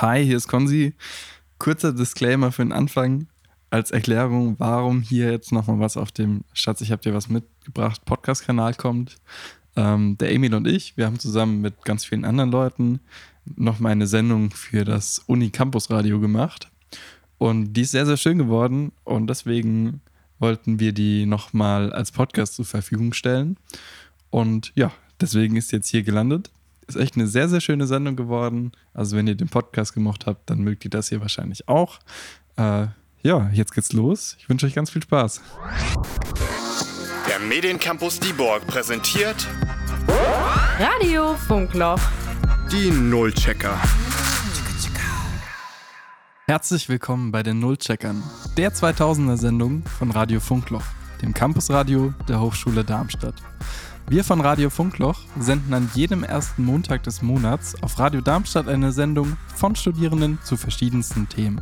Hi, hier ist Konzi. Kurzer Disclaimer für den Anfang als Erklärung, warum hier jetzt nochmal was auf dem Schatz, ich habe dir was mitgebracht, Podcast-Kanal kommt. Ähm, der Emil und ich, wir haben zusammen mit ganz vielen anderen Leuten nochmal eine Sendung für das Uni Campus Radio gemacht. Und die ist sehr, sehr schön geworden und deswegen wollten wir die nochmal als Podcast zur Verfügung stellen. Und ja, deswegen ist jetzt hier gelandet. Ist echt eine sehr, sehr schöne Sendung geworden. Also, wenn ihr den Podcast gemocht habt, dann mögt ihr das hier wahrscheinlich auch. Äh, ja, jetzt geht's los. Ich wünsche euch ganz viel Spaß. Der Mediencampus Dieborg präsentiert Radio Funkloch. die Nullchecker. Herzlich willkommen bei den Nullcheckern, der 2000er Sendung von Radio Funkloch, dem Campusradio der Hochschule Darmstadt. Wir von Radio Funkloch senden an jedem ersten Montag des Monats auf Radio Darmstadt eine Sendung von Studierenden zu verschiedensten Themen.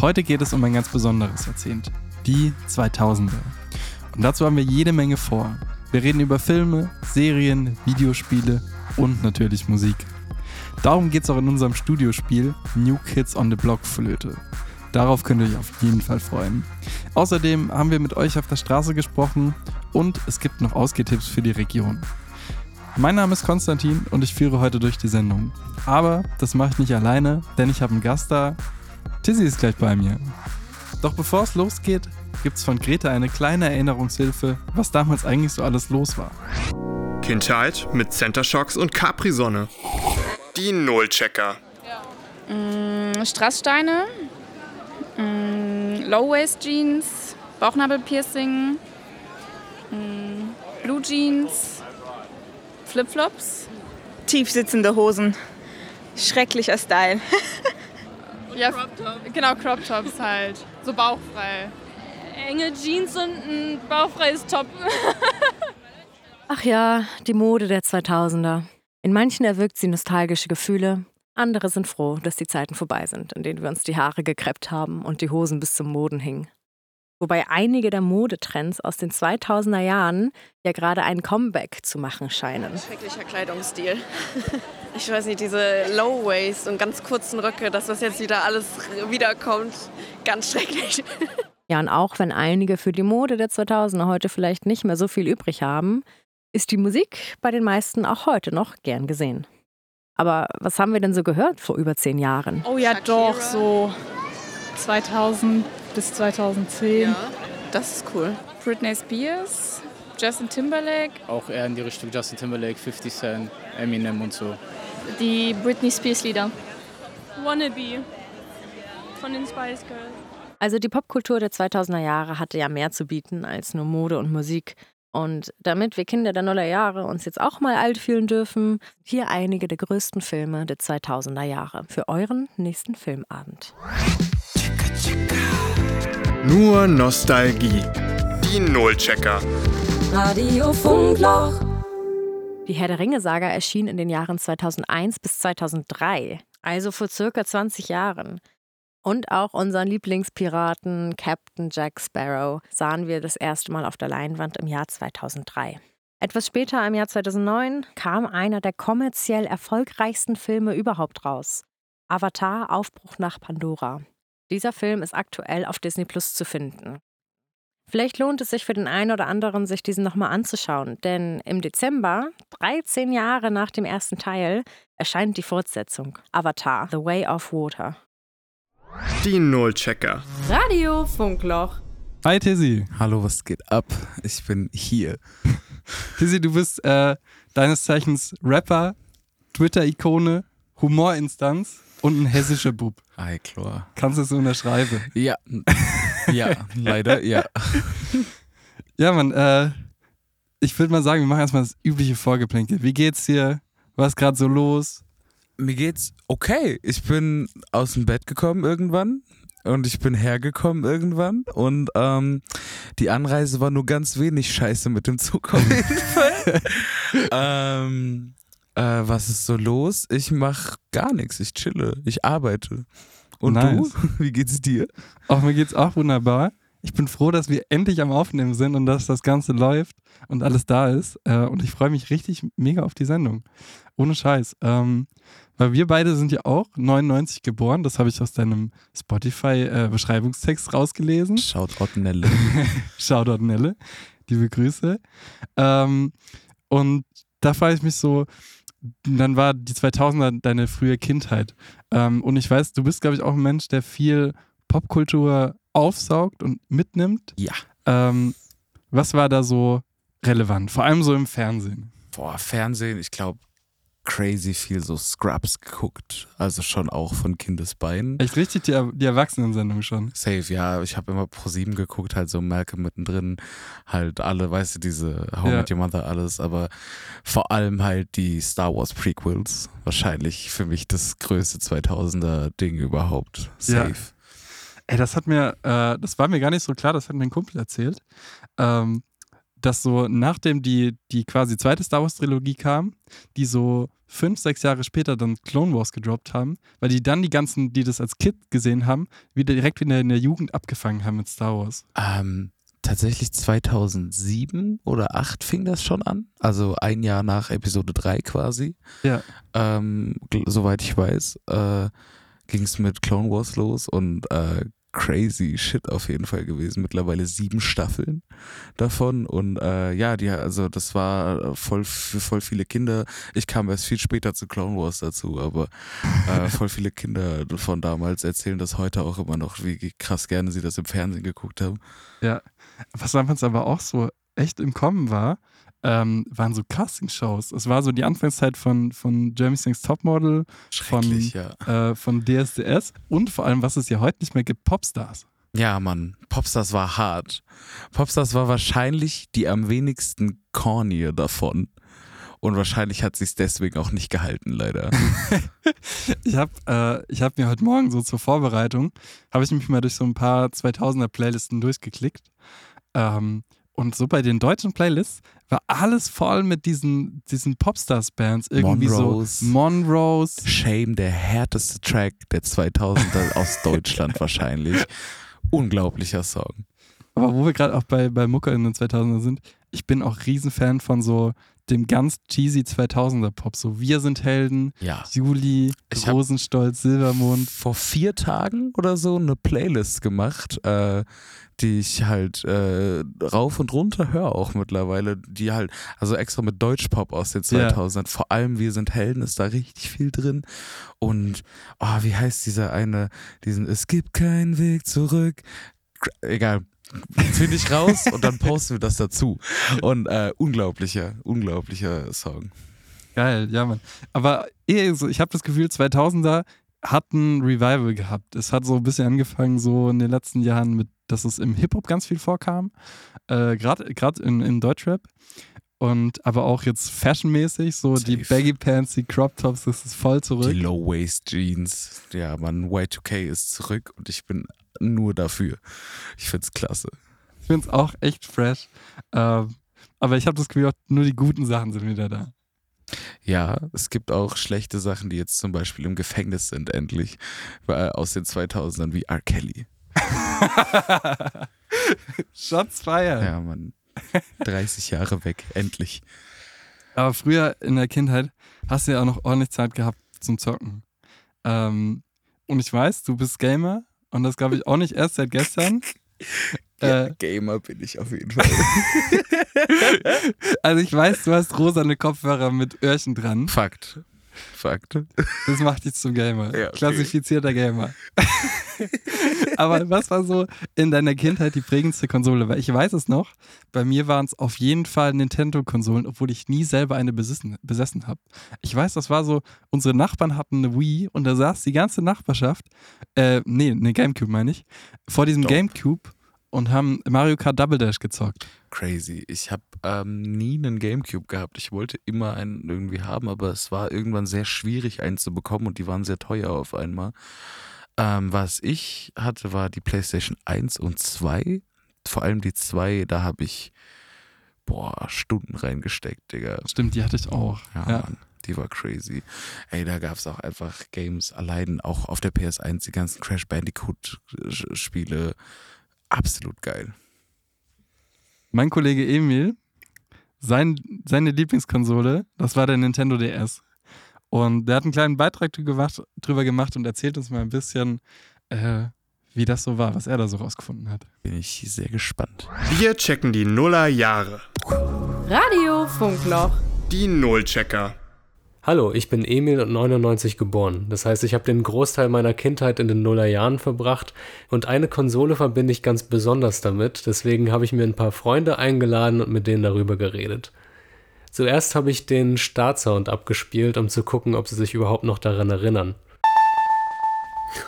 Heute geht es um ein ganz besonderes Jahrzehnt, die 2000er. Und dazu haben wir jede Menge vor. Wir reden über Filme, Serien, Videospiele und natürlich Musik. Darum geht es auch in unserem Studiospiel New Kids on the Block Flöte. Darauf könnt ihr euch auf jeden Fall freuen. Außerdem haben wir mit euch auf der Straße gesprochen und es gibt noch Ausgehtipps für die Region. Mein Name ist Konstantin und ich führe heute durch die Sendung. Aber das mache ich nicht alleine, denn ich habe einen Gast da. Tizzy ist gleich bei mir. Doch bevor es losgeht, gibt es von Greta eine kleine Erinnerungshilfe, was damals eigentlich so alles los war. Kindheit mit Center Shocks und Capri-Sonne. Die Nullchecker. Strasssteine, mm, Low-Waist-Jeans, Bauchnabelpiercing, mm, Blue Jeans, Flipflops. tiefsitzende Hosen. Schrecklicher Style. Ja, genau, Crop Tops halt. So bauchfrei. Enge Jeans und ein bauchfreies Top. Ach ja, die Mode der 2000er. In manchen erwirkt sie nostalgische Gefühle, andere sind froh, dass die Zeiten vorbei sind, in denen wir uns die Haare gekreppt haben und die Hosen bis zum Boden hingen. Wobei einige der Modetrends aus den 2000er Jahren ja gerade ein Comeback zu machen scheinen. Schrecklicher Kleidungsstil. Ich weiß nicht, diese Low-Waist und ganz kurzen Röcke, das, was jetzt wieder alles wiederkommt, ganz schrecklich. Ja, und auch wenn einige für die Mode der 2000er heute vielleicht nicht mehr so viel übrig haben, ist die Musik bei den meisten auch heute noch gern gesehen. Aber was haben wir denn so gehört vor über zehn Jahren? Oh ja, doch, so 2000 bis 2010. Das ist cool. Britney Spears, Justin Timberlake, auch eher in die Richtung Justin Timberlake, 50 Cent, Eminem und so. Die Britney Spears Lieder. Wannabe von den Spice Girls. Also die Popkultur der 2000er Jahre hatte ja mehr zu bieten als nur Mode und Musik. Und damit wir Kinder der Nullerjahre uns jetzt auch mal alt fühlen dürfen, hier einige der größten Filme der 2000er Jahre für euren nächsten Filmabend. Nur Nostalgie. Die Nullchecker. Radio Funkloch. Die Herr der Ringe-Saga erschien in den Jahren 2001 bis 2003, also vor circa 20 Jahren. Und auch unseren Lieblingspiraten Captain Jack Sparrow sahen wir das erste Mal auf der Leinwand im Jahr 2003. Etwas später, im Jahr 2009, kam einer der kommerziell erfolgreichsten Filme überhaupt raus. Avatar Aufbruch nach Pandora. Dieser Film ist aktuell auf Disney Plus zu finden. Vielleicht lohnt es sich für den einen oder anderen, sich diesen nochmal anzuschauen, denn im Dezember, 13 Jahre nach dem ersten Teil, erscheint die Fortsetzung Avatar The Way of Water. Die Nullchecker. Radio Funkloch. Hi Tizzy. Hallo, was geht ab? Ich bin hier. Tizzy, du bist äh, deines Zeichens Rapper, Twitter-Ikone, Humorinstanz und ein hessischer Bub. Hi, klar. Kannst du es so unterschreiben? Ja. Ja, leider, ja. Ja, Mann, äh, ich würde mal sagen, wir machen erstmal das übliche Vorgeplänkel. Wie geht's dir? Was ist gerade so los? Mir geht's okay. Ich bin aus dem Bett gekommen irgendwann und ich bin hergekommen irgendwann und ähm, die Anreise war nur ganz wenig scheiße mit dem Zug auf jeden Fall. ähm, äh, was ist so los? Ich mach gar nichts. Ich chille. Ich arbeite. Und Nice. du? Wie geht's dir? Auch mir geht's auch wunderbar. Ich bin froh, dass wir endlich am Aufnehmen sind und dass das Ganze läuft und alles da ist. Äh, und ich freue mich richtig mega auf die Sendung. Ohne Scheiß. Ähm, Weil wir beide sind ja auch 99 geboren. Das habe ich aus deinem Spotify-Beschreibungstext rausgelesen. Shoutout Nelle. Shoutout Nelle. Liebe Grüße. Ähm, und da frage ich mich so, dann war die 2000er deine frühe Kindheit. Ähm, und ich weiß, du bist, glaube ich, auch ein Mensch, der viel Popkultur aufsaugt und mitnimmt. Ja. Ähm, was war da so relevant? Vor allem so im Fernsehen. Boah, Fernsehen, ich glaube, crazy viel so Scrubs geguckt. Also schon auch von Kindesbeinen. Echt richtig die, die Erwachsenensendung schon. Safe, ja. Ich habe immer Pro 7 geguckt, halt so Malcolm mittendrin, halt alle, weißt du, diese How Ja. Met Your Mother, alles, aber vor allem halt die Star Wars Prequels. Wahrscheinlich für mich das größte 2000er Ding überhaupt. Ja. Safe. Ey, das hat mir, äh, das war mir gar nicht so klar, das hat mir ein Kumpel erzählt, ähm, dass so nachdem die, die quasi zweite Star Wars Trilogie kam, die so fünf, sechs Jahre später dann Clone Wars gedroppt haben, weil die dann die ganzen, die das als Kid gesehen haben, wieder direkt wieder in der Jugend abgefangen haben mit Star Wars. Ähm, tatsächlich 2007 oder 8 fing das schon an. Also ein Jahr nach Episode 3 quasi. Ja. Ähm, soweit ich weiß, äh, ging es mit Clone Wars los und äh, crazy shit auf jeden Fall gewesen. Mittlerweile sieben Staffeln davon und äh, ja, die, also das war voll für voll viele Kinder. Ich kam erst viel später zu Clone Wars dazu, aber äh, voll viele Kinder von damals erzählen das heute auch immer noch, wie krass gerne sie das im Fernsehen geguckt haben. Ja. Was damals aber auch so echt im Kommen war, ähm, waren so Castingshows. Es war so die Anfangszeit von, von Jeremy's Next Topmodel, von, ja. äh, von DSDS und vor allem, was es ja heute nicht mehr gibt, Popstars. Ja, Mann, Popstars war hart. Popstars war wahrscheinlich die am wenigsten corny davon. Und wahrscheinlich hat sie es deswegen auch nicht gehalten, leider. Ich habe äh, ich hab mir heute Morgen so zur Vorbereitung, habe ich mich mal durch so ein paar 2000er Playlisten durchgeklickt. Ähm, und so bei den deutschen Playlists war alles voll mit diesen, diesen Popstars-Bands. Irgendwie Monrose. so Monrose. Shame, der härteste Track der 2000er aus Deutschland wahrscheinlich. Unglaublicher Song. Aber wo wir gerade auch bei, bei Mucke in den 2000er sind, ich bin auch Riesenfan von so dem ganz cheesy 2000er Pop. So Wir sind Helden, Ja. Juli, Ich Rosenstolz, Silbermond. Vor vier Tagen oder so eine Playlist gemacht, äh, die ich halt äh, rauf und runter höre auch mittlerweile, die halt, also extra mit Deutschpop aus den Ja. 2000ern, vor allem Wir sind Helden ist da richtig viel drin und, oh, wie heißt dieser eine, diesen Es gibt keinen Weg zurück, egal, finde ich raus und dann posten wir das dazu und äh, unglaublicher, unglaublicher Song. Geil, ja, Mann. Aber eh so, ich habe das Gefühl, 2000er hat ein Revival gehabt. Es hat so ein bisschen angefangen, so in den letzten Jahren mit, dass es im Hip-Hop ganz viel vorkam. Äh, Gerade in, in Deutschrap. Und aber auch jetzt fashionmäßig, so die Safe. Baggy Pants, die Crop Tops, das ist voll zurück. Die Low-Waist-Jeans. Ja, man, Y2K ist zurück und ich bin nur dafür. Ich find's klasse. Ich finde es auch echt fresh. Ähm, aber ich habe das Gefühl, auch nur die guten Sachen sind wieder da. Ja, es gibt auch schlechte Sachen, die jetzt zum Beispiel im Gefängnis sind, endlich. Äh, Aus den 2000ern wie R. Kelly. Shots feiern. Ja, man. 30 Jahre weg, endlich. Aber früher in der Kindheit hast du ja auch noch ordentlich Zeit gehabt zum Zocken. Ähm, und ich weiß, du bist Gamer und das glaube ich auch nicht erst seit gestern. Äh, Gamer bin ich auf jeden Fall. also ich weiß, du hast rosane Kopfhörer mit Öhrchen dran. Fakt. Fakt. Das macht dich zum Gamer. Ja, okay. Klassifizierter Gamer. Aber was war so in deiner Kindheit die prägendste Konsole? Weil ich weiß es noch, bei mir waren es auf jeden Fall Nintendo-Konsolen, obwohl ich nie selber eine besessen, besessen habe. Ich weiß, das war so, unsere Nachbarn hatten eine Wii und da saß die ganze Nachbarschaft, äh, nee, eine Gamecube meine ich, vor diesem Dope. Gamecube und haben Mario Kart Double Dash gezockt. Crazy. Ich habe ähm, nie einen Gamecube gehabt. Ich wollte immer einen irgendwie haben, aber es war irgendwann sehr schwierig, einen zu bekommen und die waren sehr teuer auf einmal. Ähm, was ich hatte, war die PlayStation 1 und 2. Vor allem die 2, da habe ich boah, Stunden reingesteckt, Digga. Stimmt, die hatte ich auch. Ja, Ja. Mann, die war crazy. Ey, da gab es auch einfach Games allein, auch auf der PS1, die ganzen Crash Bandicoot-Spiele. Absolut geil. Mein Kollege Emil, sein, seine Lieblingskonsole, das war der Nintendo DS. Und der hat einen kleinen Beitrag drüber gemacht und erzählt uns mal ein bisschen, äh, wie das so war, was er da so rausgefunden hat. Bin ich sehr gespannt. Wir checken die Nullerjahre. Radio Funkloch. Die Nullchecker. Hallo, ich bin Emil und 99 geboren. Das heißt, ich habe den Großteil meiner Kindheit in den Nullerjahren verbracht und eine Konsole verbinde ich ganz besonders damit. Deswegen habe ich mir ein paar Freunde eingeladen und mit denen darüber geredet. Zuerst habe ich den Startsound abgespielt, um zu gucken, ob sie sich überhaupt noch daran erinnern.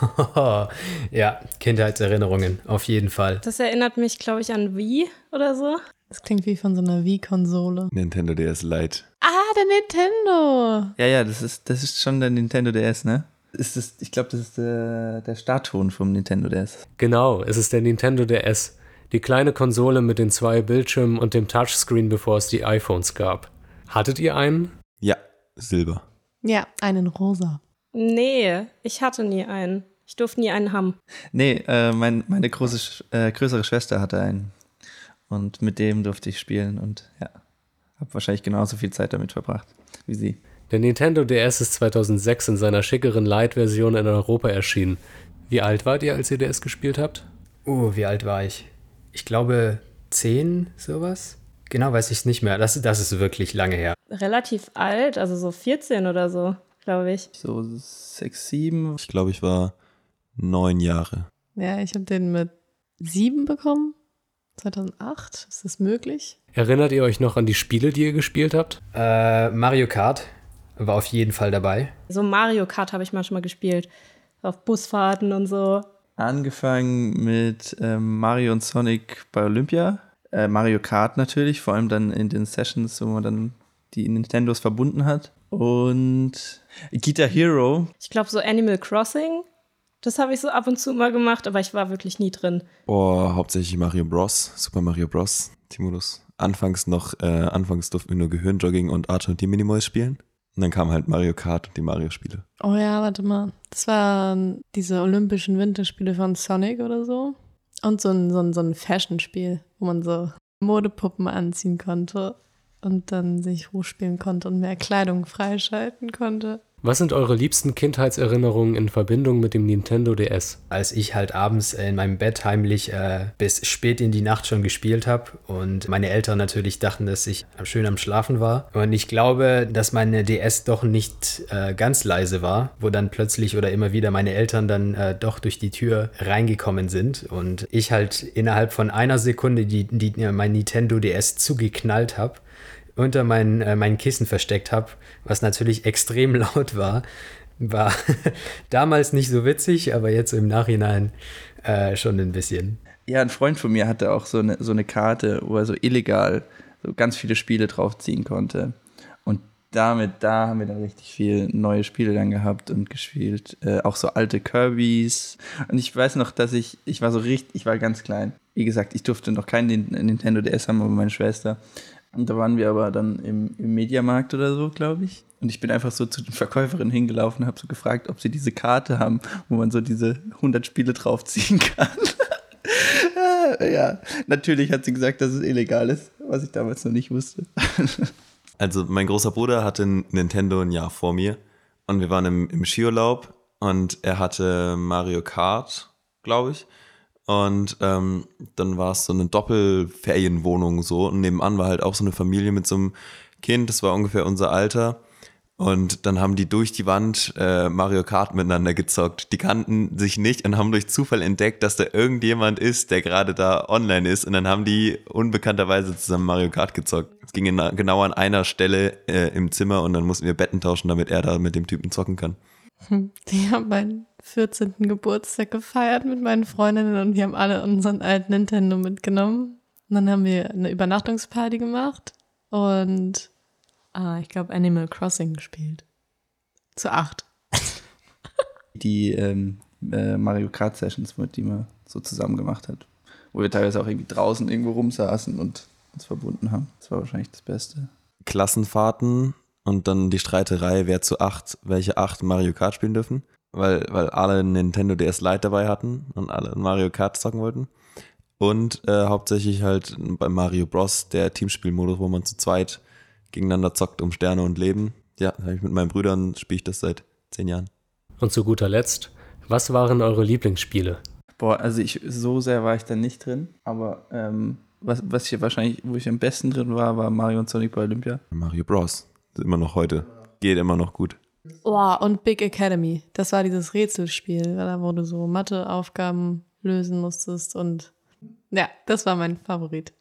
ja, Kindheitserinnerungen, auf jeden Fall. Das erinnert mich, glaube ich, an Wii oder so. Das klingt wie von so einer Wii-Konsole. Nintendo DS Lite. Ah, der Nintendo! Ja, ja, das ist, das ist schon der Nintendo DS, ne? Ist das, ich glaube, das ist der, der Startton vom Nintendo DS. Genau, es ist der Nintendo DS. Die kleine Konsole mit den zwei Bildschirmen und dem Touchscreen, bevor es die iPhones gab. Hattet ihr einen? Ja, Silber. Ja, einen rosa. Nee, ich hatte nie einen. Ich durfte nie einen haben. Nee, äh, mein, meine große, äh, größere Schwester hatte einen. Und mit dem durfte ich spielen und ja, habe wahrscheinlich genauso viel Zeit damit verbracht wie sie. Der Nintendo DS ist 2006 in seiner schickeren Lite-Version in Europa erschienen. Wie alt wart ihr, als ihr DS gespielt habt? Oh, wie alt war ich? Ich glaube zehn, sowas. Genau weiß ich es nicht mehr. Das, das ist wirklich lange her. Relativ alt, also so 14 oder so, glaube ich. So sechs, sieben. Ich glaube, ich war neun Jahre. Ja, ich habe den mit sieben bekommen. 2008, ist das möglich? Erinnert ihr euch noch an die Spiele, die ihr gespielt habt? Äh, Mario Kart war auf jeden Fall dabei. So Mario Kart habe ich manchmal gespielt. Auf Busfahrten und so. Angefangen mit ähm, Mario und Sonic bei Olympia. Äh, Mario Kart natürlich, vor allem dann in den Sessions, wo man dann die Nintendos verbunden hat. Und Guitar Hero. Ich glaube, so Animal Crossing. Das habe ich so ab und zu mal gemacht, aber ich war wirklich nie drin. Oh, hauptsächlich Mario Bros. Super Mario Bros. Timodus. Anfangs noch, äh, anfangs durften wir nur Gehirnjogging und Archer und die Minimoys spielen. Und dann kam halt Mario Kart und die Mario-Spiele. Oh ja, warte mal. Das waren diese Olympischen Winterspiele von Sonic oder so. Und so ein, so ein, so ein Fashion-Spiel, wo man so Modepuppen anziehen konnte und dann sich hochspielen konnte und mehr Kleidung freischalten konnte. Was sind eure liebsten Kindheitserinnerungen in Verbindung mit dem Nintendo DS? Als ich halt abends in meinem Bett heimlich äh, bis spät in die Nacht schon gespielt habe und meine Eltern natürlich dachten, dass ich schön am Schlafen war. Und ich glaube, dass meine DS doch nicht äh, ganz leise war, wo dann plötzlich oder immer wieder meine Eltern dann äh, doch durch die Tür reingekommen sind und ich halt innerhalb von einer Sekunde die, die, mein Nintendo DS zugeknallt habe unter mein, äh, mein Kissen versteckt habe, was natürlich extrem laut war. War damals nicht so witzig, aber jetzt im Nachhinein äh, schon ein bisschen. Ja, ein Freund von mir hatte auch so eine, so eine Karte, wo er so illegal so ganz viele Spiele draufziehen konnte. Und damit, da haben wir dann richtig viel neue Spiele dann gehabt und gespielt. Äh, auch so alte Kirbys. Und ich weiß noch, dass ich, ich war so richtig, ich war ganz klein. Wie gesagt, ich durfte noch keinen Nintendo DS haben, aber meine Schwester. Und da waren wir aber dann im, im Mediamarkt oder so, glaube ich. Und ich bin einfach so zu den Verkäuferinnen hingelaufen und habe so gefragt, ob sie diese Karte haben, wo man so diese 100 Spiele draufziehen kann. ja, natürlich hat sie gesagt, dass es illegal ist, was ich damals noch nicht wusste. also mein großer Bruder hatte Nintendo ein Jahr vor mir und wir waren im, im Skiurlaub und er hatte Mario Kart, glaube ich. Und ähm, dann war es so eine Doppelferienwohnung so. Und nebenan war halt auch so eine Familie mit so einem Kind, das war ungefähr unser Alter. Und dann haben die durch die Wand äh, Mario Kart miteinander gezockt. Die kannten sich nicht und haben durch Zufall entdeckt, dass da irgendjemand ist, der gerade da online ist. Und dann haben die unbekannterweise zusammen Mario Kart gezockt. Es ging in, genau an einer Stelle äh, im Zimmer und dann mussten wir Betten tauschen, damit er da mit dem Typen zocken kann. Die haben meinen 14. Geburtstag gefeiert mit meinen Freundinnen und wir haben alle unseren alten Nintendo mitgenommen. Und dann haben wir eine Übernachtungsparty gemacht und ah, ich glaube Animal Crossing gespielt. Zu acht. Die ähm, äh, Mario Kart Sessions, die man so zusammen gemacht hat. Wo wir teilweise auch irgendwie draußen irgendwo rumsaßen und uns verbunden haben. Das war wahrscheinlich das Beste. Klassenfahrten und dann die Streiterei, wer zu acht, welche acht Mario Kart spielen dürfen, weil, weil alle Nintendo DS Lite dabei hatten und alle Mario Kart zocken wollten. Und äh, hauptsächlich halt bei Mario Bros. der Teamspielmodus, wo man zu zweit gegeneinander zockt um Sterne und Leben. Ja, hab ich mit meinen Brüdern spiele ich das seit zehn Jahren. Und zu guter Letzt, was waren eure Lieblingsspiele? Boah, also ich, so sehr war ich da nicht drin, aber ähm, was, was ich wahrscheinlich, wo ich am besten drin war, war Mario und Sonic bei Olympia. Mario Bros. Immer noch heute. Geht immer noch gut. Oh, und Big Academy. Das war dieses Rätselspiel, da wo du so Matheaufgaben lösen musstest und ja, das war mein Favorit.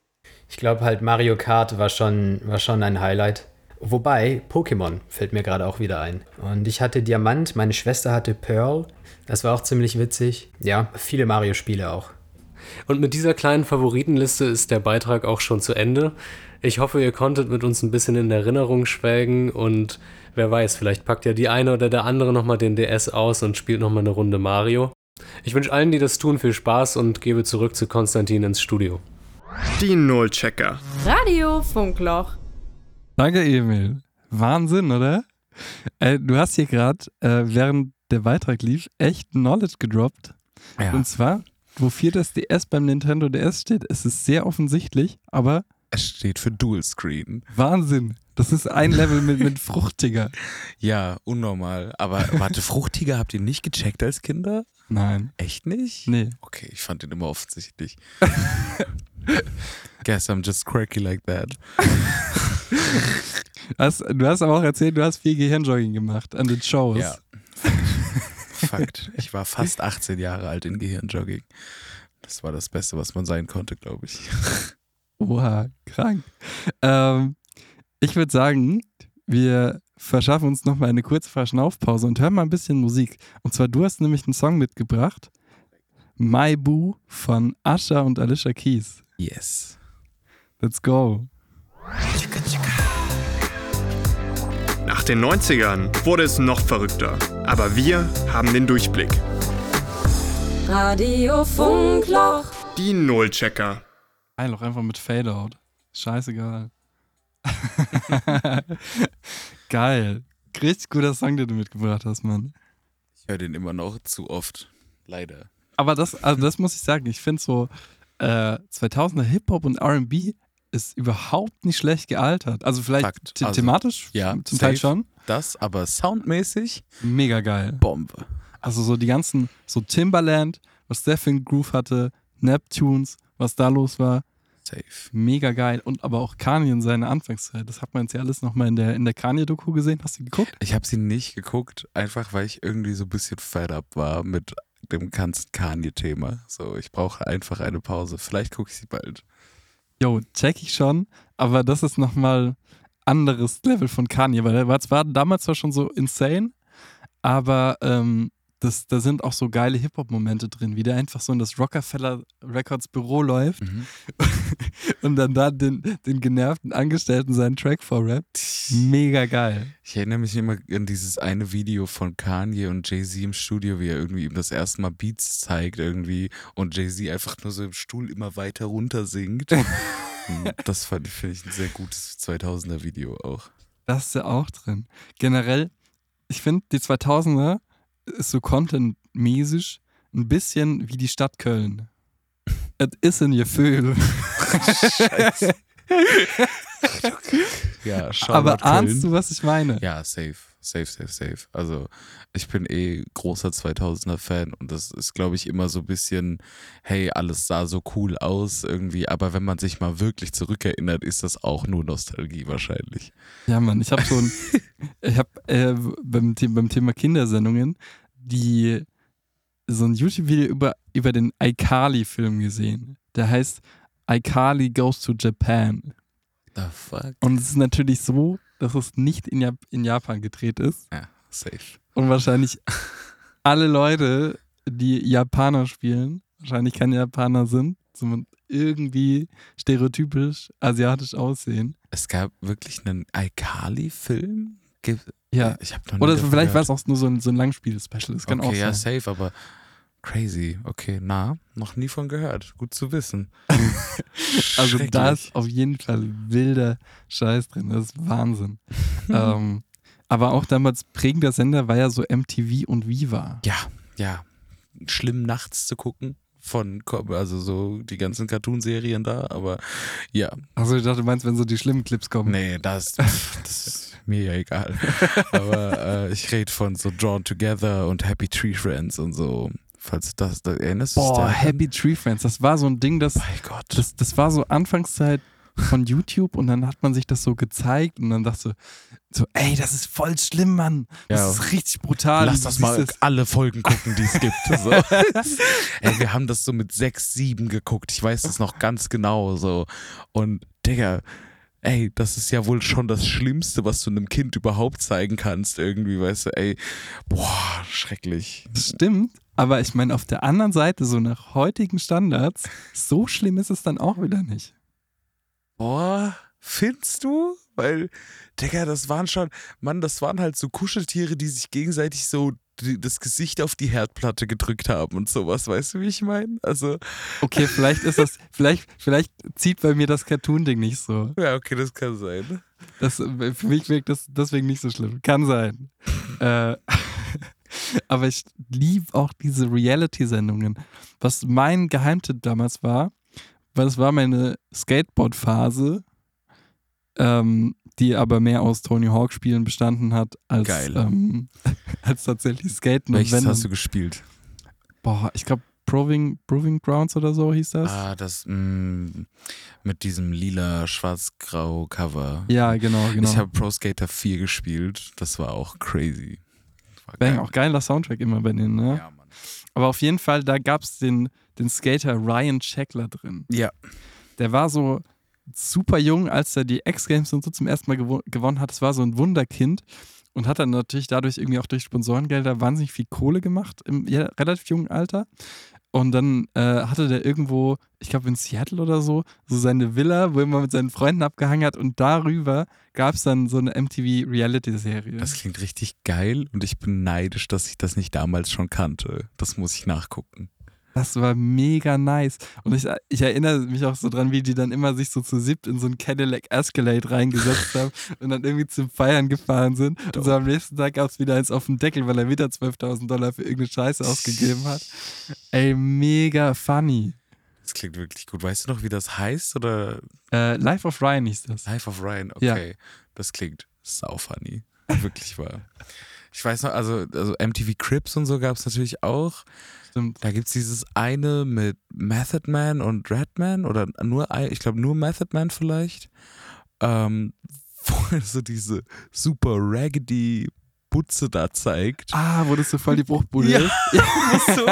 Ich glaube halt Mario Kart war schon, war schon ein Highlight. Wobei, Pokémon fällt mir gerade auch wieder ein. Und ich hatte Diamant, meine Schwester hatte Pearl. Das war auch ziemlich witzig. Ja, viele Mario-Spiele auch. Und mit dieser kleinen Favoritenliste ist der Beitrag auch schon zu Ende. Ich hoffe, ihr konntet mit uns ein bisschen in Erinnerung schwelgen und wer weiß, vielleicht packt ja die eine oder der andere nochmal den DS aus und spielt nochmal eine Runde Mario. Ich wünsche allen, die das tun, viel Spaß und gebe zurück zu Konstantin ins Studio. Die Nullchecker. Radio Funkloch. Danke, Emil. Wahnsinn, oder? Äh, du hast hier gerade, äh, während der Beitrag lief, echt Knowledge gedroppt. Ja. Und zwar, wofür das DS beim Nintendo DS steht, es ist sehr offensichtlich, aber Es steht für Dual Screen. Wahnsinn. Das ist ein Level mit, mit Fruchtiger. Ja, unnormal. Aber warte, Fruchtiger habt ihr nicht gecheckt als Kinder? Nein. Echt nicht? Nee. Okay, ich fand den immer offensichtlich. Guess I'm just cracky like that. Hast, du hast aber auch erzählt, du hast viel Gehirnjogging gemacht an den Shows. Ja. Fakt. Ich war fast 18 Jahre alt in Gehirnjogging. Das war das Beste, was man sein konnte, glaube ich. Oha, krank. Ähm, ich würde sagen, wir verschaffen uns nochmal eine kurze Verschnaufpause und hören mal ein bisschen Musik. Und zwar, du hast nämlich einen Song mitgebracht. My Boo von Asha und Alicia Keys. Yes. Let's go. Nach den 90ern wurde es noch verrückter. Aber wir haben den Durchblick. Radio Funkloch. Die Nullchecker. Geil, auch einfach mit Fadeout. Scheißegal. Geil. Richtig guter Song, den du mitgebracht hast, Mann. Ich höre den immer noch zu oft. Leider. Aber das, also das muss ich sagen, ich finde so äh, 2000er Hip-Hop und R&B ist überhaupt nicht schlecht gealtert. Also vielleicht the Also, thematisch Ja, zum safe. Teil schon. Das, aber soundmäßig Mega geil. Bombe. Also so die ganzen, so Timbaland, was der für einen Groove hatte, Neptunes, was da los war. Safe. Mega geil. Und aber auch Kanye in seiner Anfangszeit. Das hat man jetzt ja alles nochmal in der, in der Kanye-Doku gesehen. Hast du geguckt? Ich habe sie nicht geguckt, einfach weil ich irgendwie so ein bisschen fed up war mit dem ganzen Kanye-Thema. So, ich brauche einfach eine Pause. Vielleicht gucke ich sie bald. Jo, check ich schon, aber das ist nochmal anderes Level von Kanye, weil er war zwar damals zwar schon so insane, aber ähm, das, da sind auch so geile Hip-Hop-Momente drin, wie der einfach so in das Rockefeller Records Büro läuft und dann da den, den genervten Angestellten seinen Track vorrappt. Mega geil. Ich erinnere mich immer an dieses eine Video von Kanye und Jay-Z im Studio, wie er irgendwie ihm das erste Mal Beats zeigt irgendwie und Jay-Z einfach nur so im Stuhl immer weiter runter singt. Das finde ich, ein sehr gutes 2000er Video auch. Das ist ja auch drin. Generell, ich finde, die 2000er ist so contentmäßig ein bisschen wie die Stadt Köln. Es ist in Gefühl. Scheiße. Ja, Shoutout Aber ahnst Köln. du, was ich meine? Ja, safe. Safe, safe, safe. Also, ich bin eh großer 2000er-Fan und das ist, glaube ich, immer so ein bisschen, hey, alles sah so cool aus irgendwie, aber wenn man sich mal wirklich zurückerinnert, ist das auch nur Nostalgie wahrscheinlich. Ja, Mann, ich habe so ein, ich habe äh, beim, beim Thema Kindersendungen die so ein YouTube-Video über, über den iCarly-Film gesehen. Der heißt iCarly Goes to Japan. The fuck? Und es ist natürlich so, dass es nicht in, Jap in Japan gedreht ist. Ja, safe. Und wahrscheinlich alle Leute, die Japaner spielen, wahrscheinlich keine Japaner sind, sondern irgendwie stereotypisch asiatisch aussehen. Es gab wirklich einen? Ge- Ja. Ich habe noch nie Oder vielleicht war es auch nur so ein, so ein Langspiel-Special. Das kann okay, auch ja, safe, aber crazy. Okay, na, noch nie von gehört. Gut zu wissen. Also da ist auf jeden Fall wilder Scheiß drin. Das ist Wahnsinn. ähm, aber auch damals prägender Sender war ja so MTV und Viva. Ja, ja. Schlimm nachts zu gucken. von, also so die ganzen Cartoon-Serien da, aber ja. Also ich dachte, du meinst, wenn so die schlimmen Clips kommen. Nee, das, das ist mir ja egal. aber äh, ich rede von so Drawn Together und Happy Tree Friends und so. Falls das, das erinnerst du Boah? Happy Tree Friends, das war so ein Ding, das, das, das war so Anfangszeit von YouTube und dann hat man sich das so gezeigt und dann dachte so, ey, das ist voll schlimm, Mann. Das Ja. ist richtig brutal. Lass das mal es. alle Folgen gucken, die es gibt. So. Ey, wir haben das so mit sechs, sieben geguckt. Ich weiß das noch ganz genau so. Und Digga, ey, das ist ja wohl schon das Schlimmste, was du einem Kind überhaupt zeigen kannst. Irgendwie, weißt du, ey, boah, schrecklich. Das stimmt, aber ich meine, auf der anderen Seite, so nach heutigen Standards, so schlimm ist es dann auch wieder nicht. Boah, findest du? Weil, Digga, das waren schon, Mann, das waren halt so Kuscheltiere, die sich gegenseitig so das Gesicht auf die Herdplatte gedrückt haben und sowas, weißt du, wie ich meine? Also. Okay, vielleicht ist das, vielleicht, vielleicht zieht bei mir das Cartoon-Ding nicht so. Ja, okay, das kann sein. Das, für mich wirkt das deswegen nicht so schlimm. Kann sein. äh, aber ich liebe auch diese Reality-Sendungen. Was mein Geheimtipp damals war, weil es war meine Skateboard-Phase, ähm, die aber mehr aus Tony Hawk-Spielen bestanden hat, als, ähm, als tatsächlich Skaten. Welches hast du gespielt? Boah, ich glaube Proving, Proving Grounds oder so hieß das. Ah, das mh, mit diesem lila, schwarz-grau Cover. Ja, genau, genau. Ich habe Pro Skater 4 gespielt. Das war auch crazy. War Bang, geil. auch geiler Soundtrack immer bei denen, ne? Aber auf jeden Fall, da gab es den, den Skater Ryan Checkler drin. Ja. Der war so super jung, als er die X-Games und so zum ersten Mal gewo gewonnen hat. Das war so ein Wunderkind und hat dann natürlich dadurch irgendwie auch durch Sponsorengelder wahnsinnig viel Kohle gemacht im ja, relativ jungen Alter. Und dann äh, hatte der irgendwo, ich glaube in Seattle oder so, so seine Villa, wo er immer mit seinen Freunden abgehangen hat und darüber gab es dann so eine MTV-Reality-Serie. Das klingt richtig geil und ich bin neidisch, dass ich das nicht damals schon kannte. Das muss ich nachgucken. Das war mega nice. Und ich, ich erinnere mich auch so dran, wie die dann immer sich so zu siebt in so ein Cadillac Escalade reingesetzt haben und dann irgendwie zum Feiern gefahren sind. Und so am nächsten Tag gab es wieder eins auf dem Deckel, weil er wieder 12.000 Dollar für irgendeine Scheiße ausgegeben hat. Ey, mega funny. Das klingt wirklich gut. Weißt du noch, wie das heißt? Oder? Äh, Life of Ryan hieß das. Life of Ryan, Ja. okay. Das klingt sau funny. Wirklich wahr. Ich weiß noch, also, also MTV Crips und so gab es natürlich auch. Stimmt. Da gibt es dieses eine mit Method Man und Redman oder nur, ich glaube nur Method Man vielleicht. Ähm, wo so diese super raggedy Butze da zeigt. Ah, wo das so voll die Bruchbude Ja, ist. so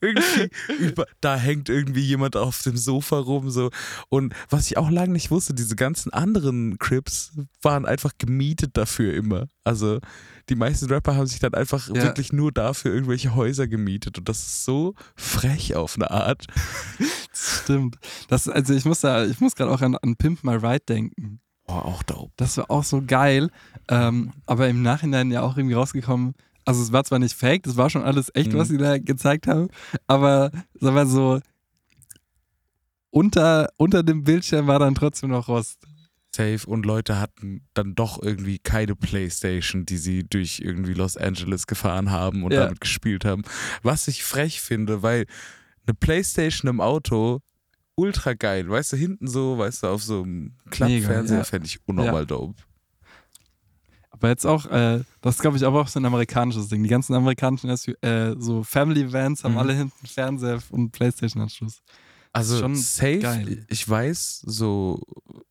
irgendwie über, da hängt irgendwie jemand auf dem Sofa rum so und was ich auch lange nicht wusste, diese ganzen anderen Crips waren einfach gemietet dafür immer. Also die meisten Rapper haben sich dann einfach Ja. wirklich nur dafür irgendwelche Häuser gemietet und das ist so frech auf eine Art. Stimmt. Das, also ich muss da, ich muss gerade auch an, an Pimp My Ride denken. Boah, auch dope. Das war auch so geil. Ähm, aber im Nachhinein ja auch irgendwie rausgekommen. Also es war zwar nicht fake, das war schon alles echt, Mhm. was sie da gezeigt haben, aber sag mal so, unter, unter dem Bildschirm war dann trotzdem noch Rost. Safe und Leute hatten dann doch irgendwie keine Playstation, die sie durch irgendwie Los Angeles gefahren haben und Ja. damit gespielt haben. Was ich frech finde, weil eine Playstation im Auto ultra geil, weißt du, hinten so, weißt du, auf so einem Klappfernseher ja. fände ich unnormal Ja. dope. Aber jetzt auch, äh, das glaube ich aber auch so ein amerikanisches Ding. Die ganzen amerikanischen äh, so Family Vans haben Mhm. alle hinten Fernseher und Playstation-Anschluss. Also Schon safe, geil. ich weiß, so,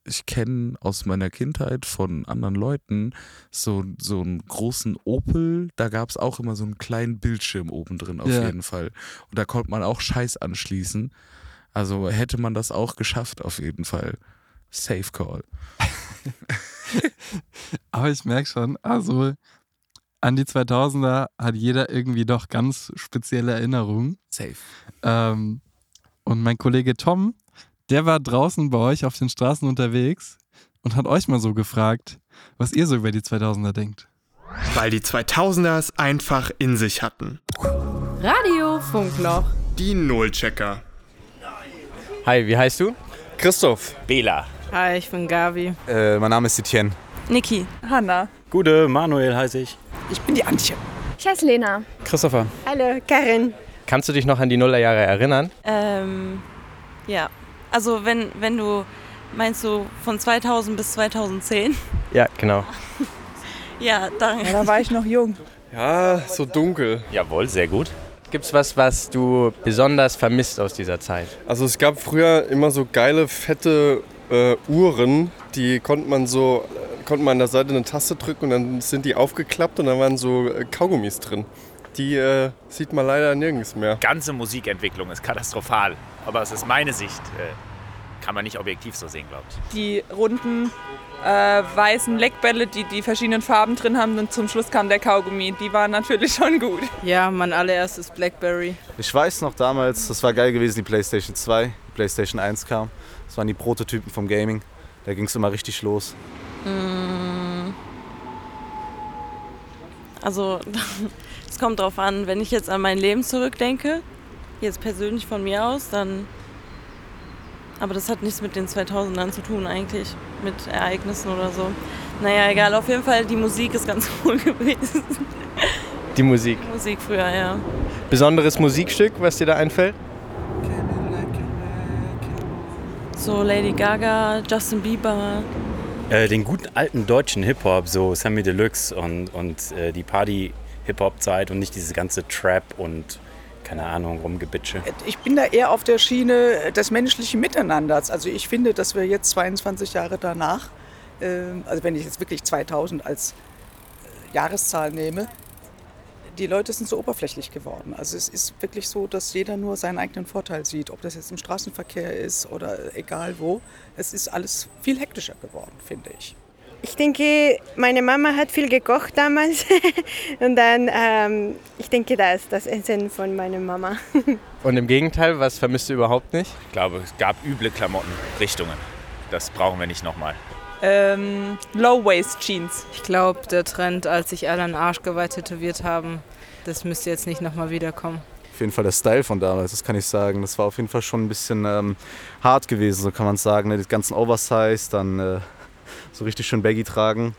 ich kenne aus meiner Kindheit von anderen Leuten so, so einen großen Opel, da gab es auch immer so einen kleinen Bildschirm oben drin auf Ja. jeden Fall. Und da konnte man auch Scheiß anschließen. Also hätte man das auch geschafft auf jeden Fall. Safe Call. Aber ich merke schon, also an die 2000er hat jeder irgendwie doch ganz spezielle Erinnerungen. Safe. Ähm, und mein Kollege Tom, der war draußen bei euch auf den Straßen unterwegs und hat euch mal so gefragt, was ihr so über die 2000er denkt. Weil die 2000er es einfach in sich hatten. Radio Funkloch. Die Nullchecker. Hi, wie heißt du? Christoph. Bela. Hi, ich bin Gavi. Äh, mein Name ist Etienne. Niki. Hanna. Gute, Manuel heiße ich. Ich bin die Antje. Ich heiße Lena. Christopher. Hallo, Karin. Kannst du dich noch an die Nullerjahre erinnern? Ähm, ja. Also wenn, wenn du, meinst du von 2000 bis 2010? Ja, genau. Ja, dann. Ja, da war ich noch jung. Ja, so dunkel. Jawohl, sehr gut. Gibt's was, was du besonders vermisst aus dieser Zeit? Also es gab früher immer so geile, fette äh, Uhren, die konnte man so, äh, konnte man an der Seite eine Taste drücken und dann sind die aufgeklappt und dann waren so äh, Kaugummis drin. Die äh, sieht man leider nirgends mehr. ganze Musikentwicklung ist katastrophal. Aber es ist meine Sicht. Äh, kann man nicht objektiv so sehen, glaube ich. Die runden äh, weißen Leckbälle, die die verschiedenen Farben drin haben und zum Schluss kam der Kaugummi. Die waren natürlich schon gut. Ja, mein allererstes Blackberry. Ich weiß noch damals, das war geil gewesen, die PlayStation 2, die PlayStation 1 kam. Das waren die Prototypen vom Gaming. Da ging es immer richtig los. Mm. Also, es kommt drauf an, wenn ich jetzt an mein Leben zurückdenke, jetzt persönlich von mir aus, dann. Aber das hat nichts mit den 2000ern zu tun, eigentlich. Mit Ereignissen oder so. Naja, egal, auf jeden Fall, die Musik ist ganz cool gewesen. Die Musik. Die Musik früher, ja. Besonderes Musikstück, was dir da einfällt? So Lady Gaga, Justin Bieber. Äh, den guten alten deutschen Hip-Hop, so Sammy Deluxe und, und äh, die Party-Hip-Hop-Zeit und nicht diese ganze Trap und keine Ahnung, Rumgebitsche. Ich bin da eher auf der Schiene des menschlichen Miteinanders. Also ich finde, dass wir jetzt 22 Jahre danach, äh, also wenn ich jetzt wirklich 2000 als äh, Jahreszahl nehme, die Leute sind so oberflächlich geworden. Also es ist wirklich so, dass jeder nur seinen eigenen Vorteil sieht, ob das jetzt im Straßenverkehr ist oder egal wo. Es ist alles viel hektischer geworden, finde ich. Ich denke, meine Mama hat viel gekocht damals und dann, ähm, ich denke, das das Essen von meiner Mama. Und im Gegenteil, was vermisst du überhaupt nicht? Ich glaube, es gab üble Klamottenrichtungen. Das brauchen wir nicht nochmal. Ähm, Low-Waist-Jeans. Ich glaube, der Trend, als sich alle einen Arsch geweiht tätowiert haben, das müsste jetzt nicht nochmal wiederkommen. Auf jeden Fall der Style von damals, das kann ich sagen. Das war auf jeden Fall schon ein bisschen ähm, hart gewesen, so kann man sagen. Ne? Die ganzen Oversize, dann äh, so richtig schön baggy tragen.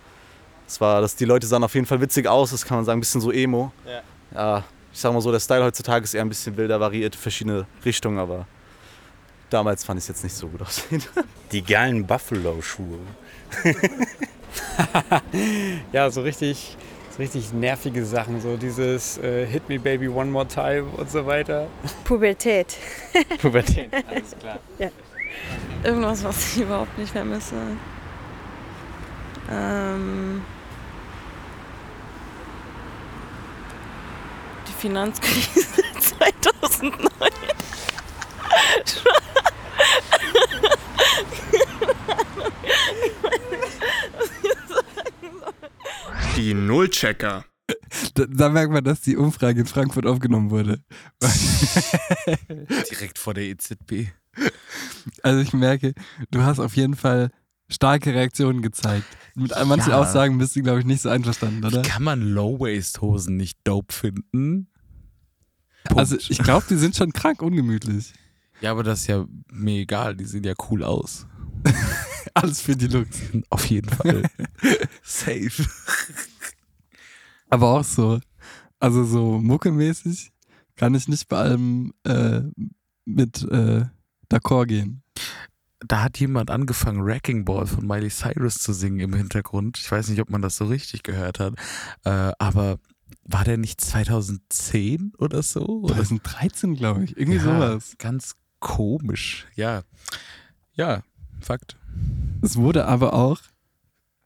Das war, das, die Leute sahen auf jeden Fall witzig aus, das kann man sagen, ein bisschen so emo. Ja. ja, ich sag mal so, der Style heutzutage ist eher ein bisschen wilder, variiert, verschiedene Richtungen, aber damals fand ich es jetzt nicht so gut aussehen. Die geilen Buffalo-Schuhe. ja, so richtig, so richtig nervige Sachen, so dieses äh, Hit Me Baby One More Time und so weiter. Pubertät. Pubertät, alles klar. Ja. Irgendwas, was ich überhaupt nicht vermisse. Ähm, die Finanzkrise 2009. Die Nullchecker. Da, da merkt man, dass die Umfrage in Frankfurt aufgenommen wurde. Direkt vor der EZB. Also ich merke, du hast auf jeden Fall starke Reaktionen gezeigt. Mit manchen Ja. Aussagen bist du, glaube ich, nicht so einverstanden, oder? Wie kann man Low-Waist-Hosen nicht dope finden? Also ich glaube, die sind schon krank ungemütlich. Ja, aber das ist ja mir egal, die sehen ja cool aus. Alles für die Looks. Auf jeden Fall. Safe. Aber auch so, also so muckemäßig kann ich nicht bei allem äh, mit äh, d'accord gehen. Da hat jemand angefangen, Wrecking Ball von Miley Cyrus zu singen im Hintergrund. Ich weiß nicht, ob man das so richtig gehört hat. Äh, aber war der nicht 2010 oder so? Oder? 2013, glaube ich. Irgendwie ja, sowas. Ganz komisch. Ja. Ja, Fakt. Es wurde aber auch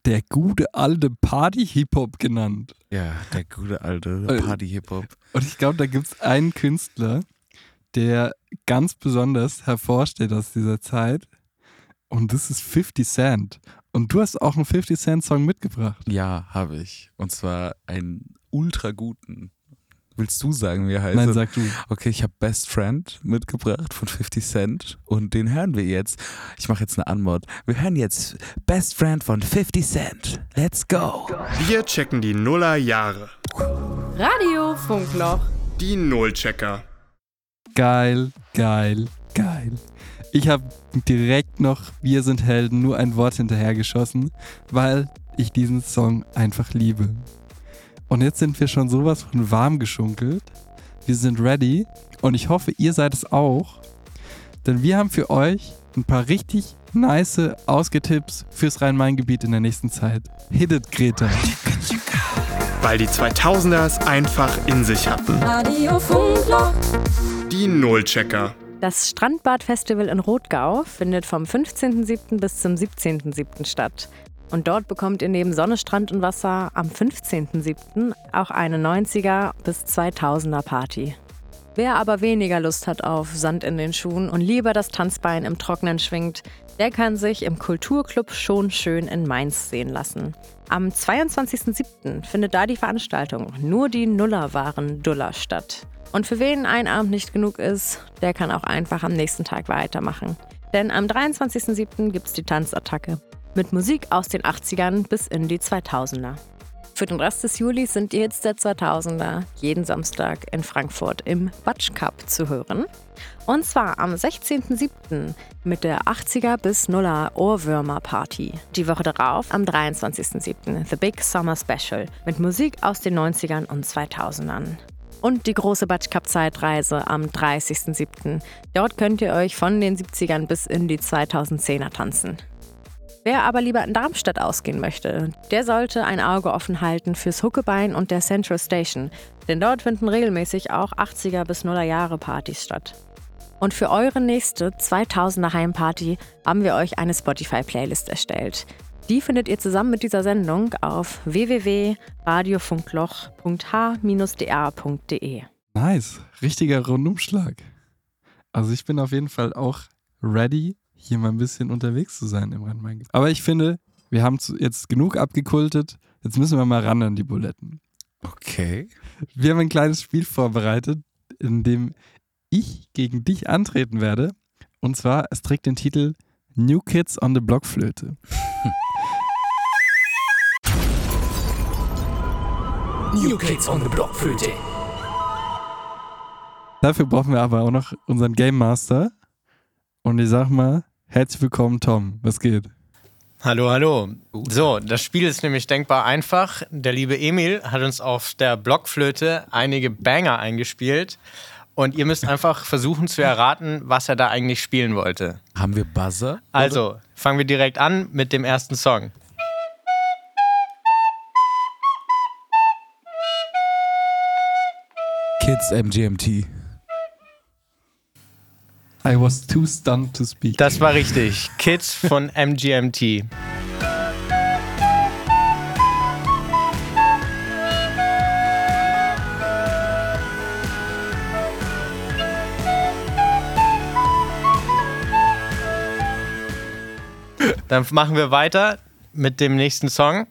der gute alte Party-Hip-Hop genannt. Ja, der gute alte Äh, Party-Hip-Hop. Und ich glaube, da gibt es einen Künstler, der ganz besonders hervorsteht aus dieser Zeit. Und das ist 50 Cent. Und du hast auch einen 50 Cent Song mitgebracht. Ja, habe ich. Und zwar einen ultra guten. Willst du sagen, wie er heißt? Nein, sag du. Okay, ich habe Best Friend mitgebracht von 50 Cent und den hören wir jetzt. Ich mache jetzt eine Anmod. Wir hören jetzt Best Friend von 50 Cent. Let's go. Wir checken die Nullerjahre. Radio Funkloch. Die Nullchecker. Geil, geil, geil. Ich habe direkt noch Wir sind Helden nur ein Wort hinterhergeschossen, weil ich diesen Song einfach liebe. Und jetzt sind wir schon sowas von warm geschunkelt, wir sind ready und ich hoffe, ihr seid es auch. Denn wir haben für euch ein paar richtig nice Ausgetipps fürs Rhein-Main-Gebiet in der nächsten Zeit. Hit it, Greta. Weil die 2000er es einfach in sich hatten. Radio Funkloch. Die Nullchecker. Das Strandbad-Festival in Rotgau findet vom 15.07. bis zum 17.07. statt. Und dort bekommt ihr neben Sonne, Strand und Wasser am 15.07. auch eine 90er bis 2000er Party. Wer aber weniger Lust hat auf Sand in den Schuhen und lieber das Tanzbein im Trocknen schwingt, der kann sich im Kulturclub schon schön in Mainz sehen lassen. Am 22.07. findet da die Veranstaltung Nur die Nuller waren Duller statt. Und für wen ein Abend nicht genug ist, der kann auch einfach am nächsten Tag weitermachen. Denn am 23.07. gibt's die Tanzattacke. Mit Musik aus den 80ern bis in die 2000er. Für den Rest des Julis sind die Hits der 2000er jeden Samstag in Frankfurt im Batsch Cup zu hören. Und zwar am 16.07. mit der 80er bis 0er Ohrwürmer Party. Die Woche darauf am 23.07. The Big Summer Special mit Musik aus den 90ern und 2000ern. Und die große Batsch Cup Zeitreise am 30.07. Dort könnt ihr euch von den 70ern bis in die 2010er tanzen. Wer aber lieber in Darmstadt ausgehen möchte, der sollte ein Auge offen halten fürs Huckebein und der Central Station, denn dort finden regelmäßig auch 80er bis 0er Jahre Partys statt. Und für eure nächste 2000er Heimparty haben wir euch eine Spotify-Playlist erstellt. Die findet ihr zusammen mit dieser Sendung auf www.radiofunkloch.h-dr.de. Nice, richtiger Rundumschlag. Also ich bin auf jeden Fall auch ready, hier mal ein bisschen unterwegs zu sein im Rhein-Main-Gebiet. Aber ich finde, wir haben jetzt genug abgekultet. Jetzt müssen wir mal ran an die Buletten. Okay. Wir haben ein kleines Spiel vorbereitet, in dem ich gegen dich antreten werde. Und zwar, es trägt den Titel New Kids on the Blockflöte. New Kids on the Blockflöte. Dafür brauchen wir aber auch noch unseren Game Master. Und ich sag mal, herzlich willkommen, Tom. Was geht? Hallo, hallo. So, das Spiel ist nämlich denkbar einfach. Der liebe Emil hat uns auf der Blockflöte einige Banger eingespielt. Und ihr müsst einfach versuchen zu erraten, was er da eigentlich spielen wollte. Haben wir Buzzer? Also, fangen wir direkt an mit dem ersten Song. Kids MGMT. I was too stunned to speak. Das war richtig. Kids von MGMT. Dann machen wir weiter mit dem nächsten Song.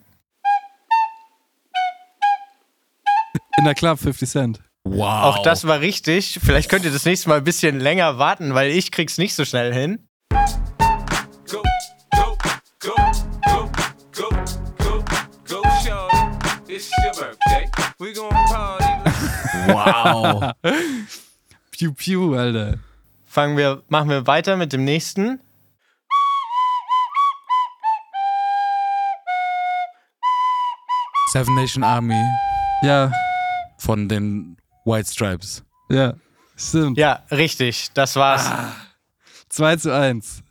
In der Club 50 Cent. Wow. Auch das war richtig. Vielleicht könnt ihr das nächste Mal ein bisschen länger warten, weil ich krieg's nicht so schnell hin. Go, shorty. It's your birthday. We gonna party. Wow. Piu Piu, Alter. Fangen wir, machen wir weiter mit dem nächsten. Seven Nation Army. Ja. Von den White Stripes. Ja, stimmt. Ja, richtig. Das war's. 2 zu 1.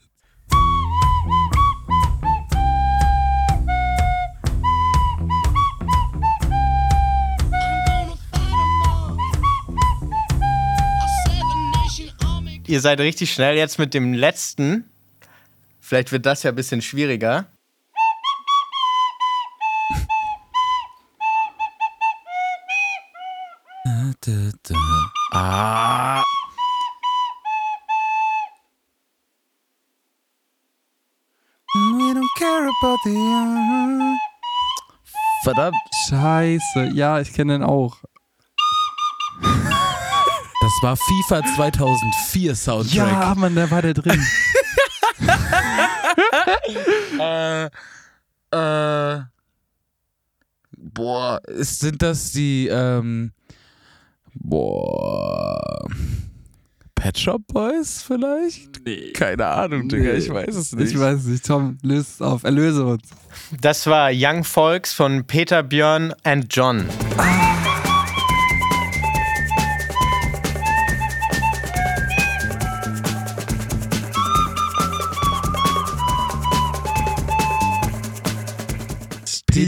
Ihr seid richtig schnell jetzt mit dem letzten. Vielleicht wird das ja ein bisschen schwieriger. Verdammt. Scheiße. Ja, ich kenne den auch. Das war FIFA 2004 Soundtrack. Ja, Mann, da war der drin. äh, äh, boah, ist, sind das die, ähm, boah, Pet Shop Boys vielleicht? Nee. Keine Ahnung, Digga, ich weiß es nicht. Ich weiß es nicht. Tom, löse es auf. Erlöse uns. Das war Young Folks von Peter Björn and John.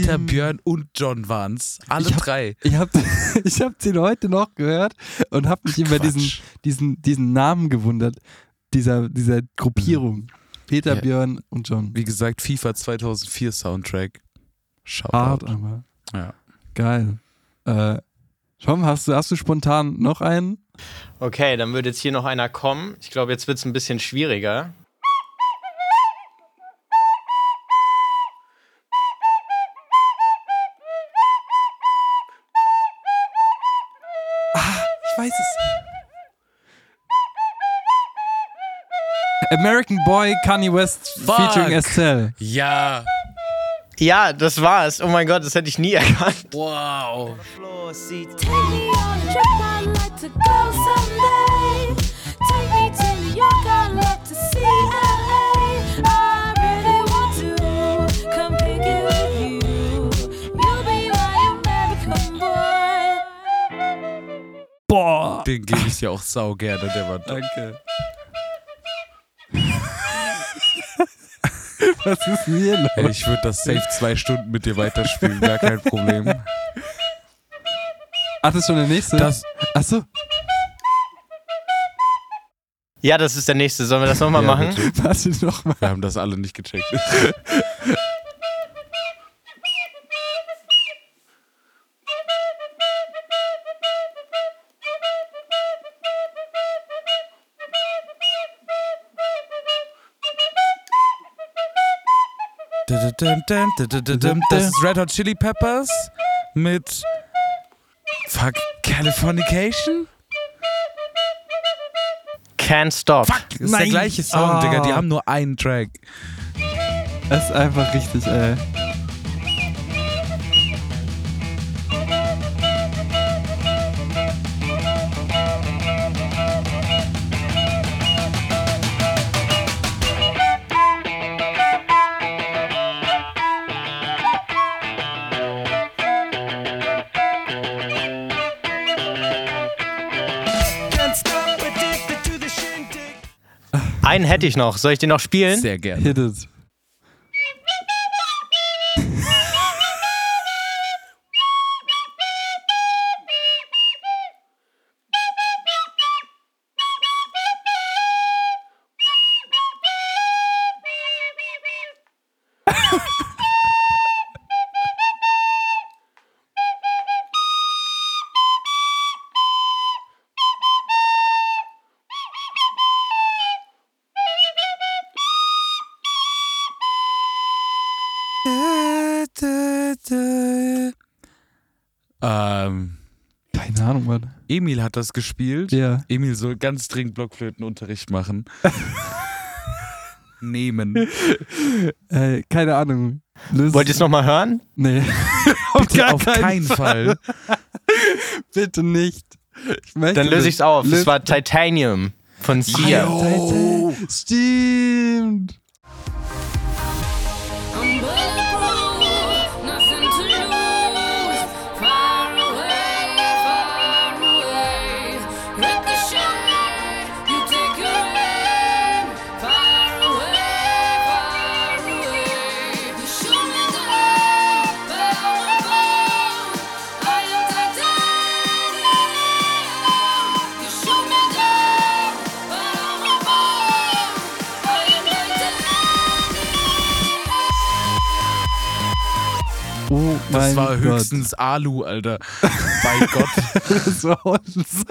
Peter, Björn und John waren's. Alle Ich hab- drei. Ich habe ich hab den heute noch gehört und habe mich über diesen, diesen, diesen Namen gewundert, dieser, dieser Gruppierung. Peter, Ja. Björn und John. Wie gesagt, FIFA 2004 Soundtrack. Shoutout. Hart, aber. Ja. Geil. Äh, Tom, hast du, hast du spontan noch einen? Okay, dann wird jetzt hier noch einer kommen. Ich glaube, jetzt wird es ein bisschen schwieriger. American Boy Kanye West featuring Estelle. Ja. Ja, das war's. Oh mein Gott, das hätte ich nie erkannt. Wow. Boah. Den gebe ich dir auch sau gerne, der war Danke. Was ist denn hier los? Ey, ich würde das safe zwei Stunden mit dir weiterspielen, gar kein Problem. Ach, das ist schon der nächste? Das, Achso. Ja, das ist der nächste. Sollen wir das nochmal Ja, machen? Warte noch mal. Wir haben das alle nicht gecheckt. Das ist Red Hot Chili Peppers mit Fuck Californication? Can't Stop. Das ist der gleiche Song, Ah. Digga. Die haben nur einen Track. Das ist einfach richtig, ey. Einen hätte ich noch. Soll ich den noch spielen? Sehr gerne. Hit it. Emil hat das gespielt. Ja. Emil soll ganz dringend Blockflötenunterricht machen. Nehmen. Äh, keine Ahnung. Löse- Wollt ihr es nochmal hören? Nee. auf Bitte auf keinen Fall. Bitte nicht. Dann löse ich es auf. Das Löse- war Titanium von Sia. Titan- Stimmt. Das war Gott. höchstens Alu, Alter. Bei Gott. das war Holz.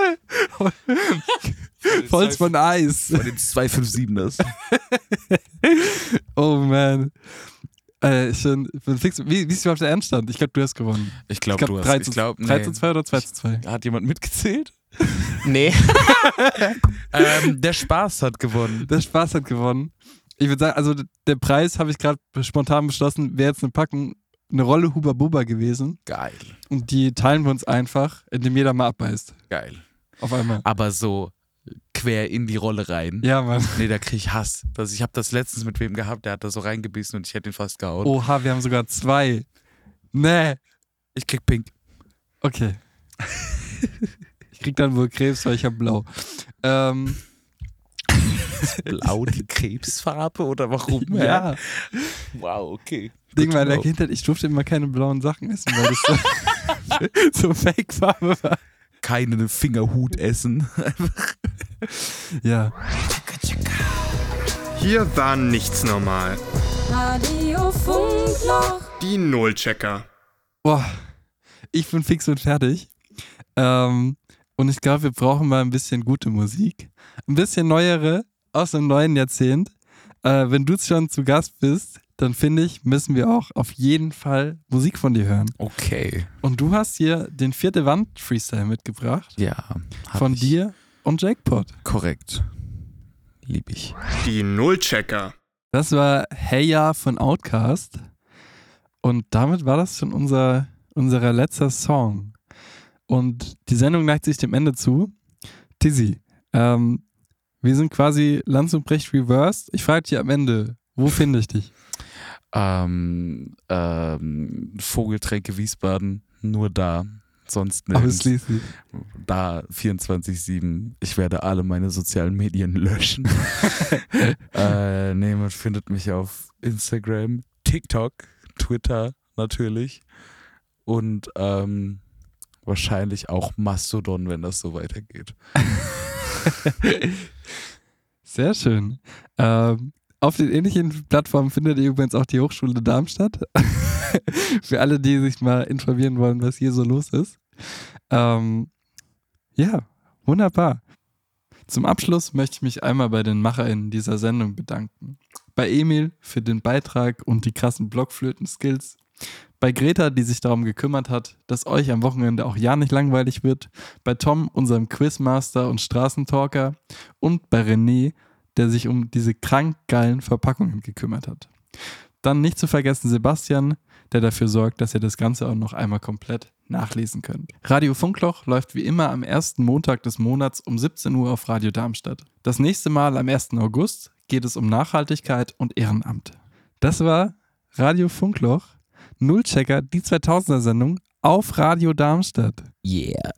Holz von Eis. Bei den 257ers. Oh man. Äh, schon, bin fix, wie, wie ist überhaupt der Endstand? Ich glaube, du hast gewonnen. Ich glaube, du hast. 3 ich zu, glaub, 3 nee. zu 2 oder 2 zu 2? Hat jemand mitgezählt? Nee. ähm, der Spaß hat gewonnen. Der Spaß hat gewonnen. Ich würde sagen, also der Preis habe ich gerade spontan beschlossen, wäre jetzt eine Packung, eine Rolle Huba Buba gewesen. Geil. Und die teilen wir uns einfach, indem jeder mal abbeißt. Geil. Auf einmal. Aber so quer in die Rolle rein. Ja, Mann. Nee, da krieg ich Hass. Das, ich habe das letztens mit wem gehabt, der hat da so reingebissen und ich hätte ihn fast gehauen. Oha, wir haben sogar zwei. Nee. Ich krieg pink. Okay. ich krieg dann wohl Krebs, weil ich habe blau. Ähm. Ist blau die Krebsfarbe oder warum? Ja. hä? Wow, okay. Ding in der. Kindheit, ich durfte immer keine blauen Sachen essen, weil das so, so Fake-Farbe war. Keinen Fingerhut essen. ja. Hier war nichts normal. Radio Funkloch. Die Nullchecker. Boah, ich bin fix und fertig. Ähm, und ich glaube, wir brauchen mal ein bisschen gute Musik. Ein bisschen neuere aus dem neuen Jahrzehnt. Äh, wenn du schon zu Gast bist, dann finde ich, müssen wir auch auf jeden Fall Musik von dir hören. Okay. Und du hast hier den vierte Wand Freestyle mitgebracht. Ja. Von ich. dir und Jackpot. Korrekt. Lieb ich. Die Nullchecker. Das war Hey Ya von Outcast. Und damit war das schon unser, unser letzter Song. Und die Sendung neigt sich dem Ende zu. Tizzy, ähm, wir sind quasi Lanz und Brecht reversed. Ich frage dich am Ende, wo finde ich dich? Ähm, ähm, Vogeltränke Wiesbaden, nur da. Sonst. Ausschließlich. Da 24-7. Ich werde alle meine sozialen Medien löschen. äh, nee, man findet mich auf Instagram, TikTok, Twitter natürlich und ähm, wahrscheinlich auch Mastodon, wenn das so weitergeht. Sehr schön. Ähm, auf den ähnlichen Plattformen findet ihr übrigens auch die Hochschule Darmstadt. Für alle, die sich mal informieren wollen, was hier so los ist. Ähm, ja, wunderbar. Zum Abschluss möchte ich mich einmal bei den MacherInnen dieser Sendung bedanken. Bei Emil für den Beitrag und die krassen Blockflöten-Skills. Bei Greta, die sich darum gekümmert hat, dass euch am Wochenende auch ja nicht langweilig wird. Bei Tom, unserem Quizmaster und Straßentalker. Und bei René, der sich um diese krank geilen Verpackungen gekümmert hat. Dann nicht zu vergessen Sebastian, der dafür sorgt, dass ihr das Ganze auch noch einmal komplett nachlesen könnt. Radio Funkloch läuft wie immer am ersten Montag des Monats um 17 Uhr auf Radio Darmstadt. Das nächste Mal am 1. August geht es um Nachhaltigkeit und Ehrenamt. Das war Radio Funkloch, Nullchecker, die 2000er Sendung auf Radio Darmstadt. Yeah.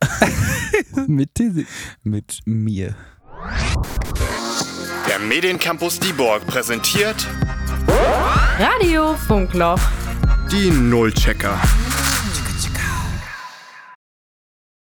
Mit Tizzy. Mit mir. Der Mediencampus Dieborg präsentiert Radio Funkloch. die Nullchecker.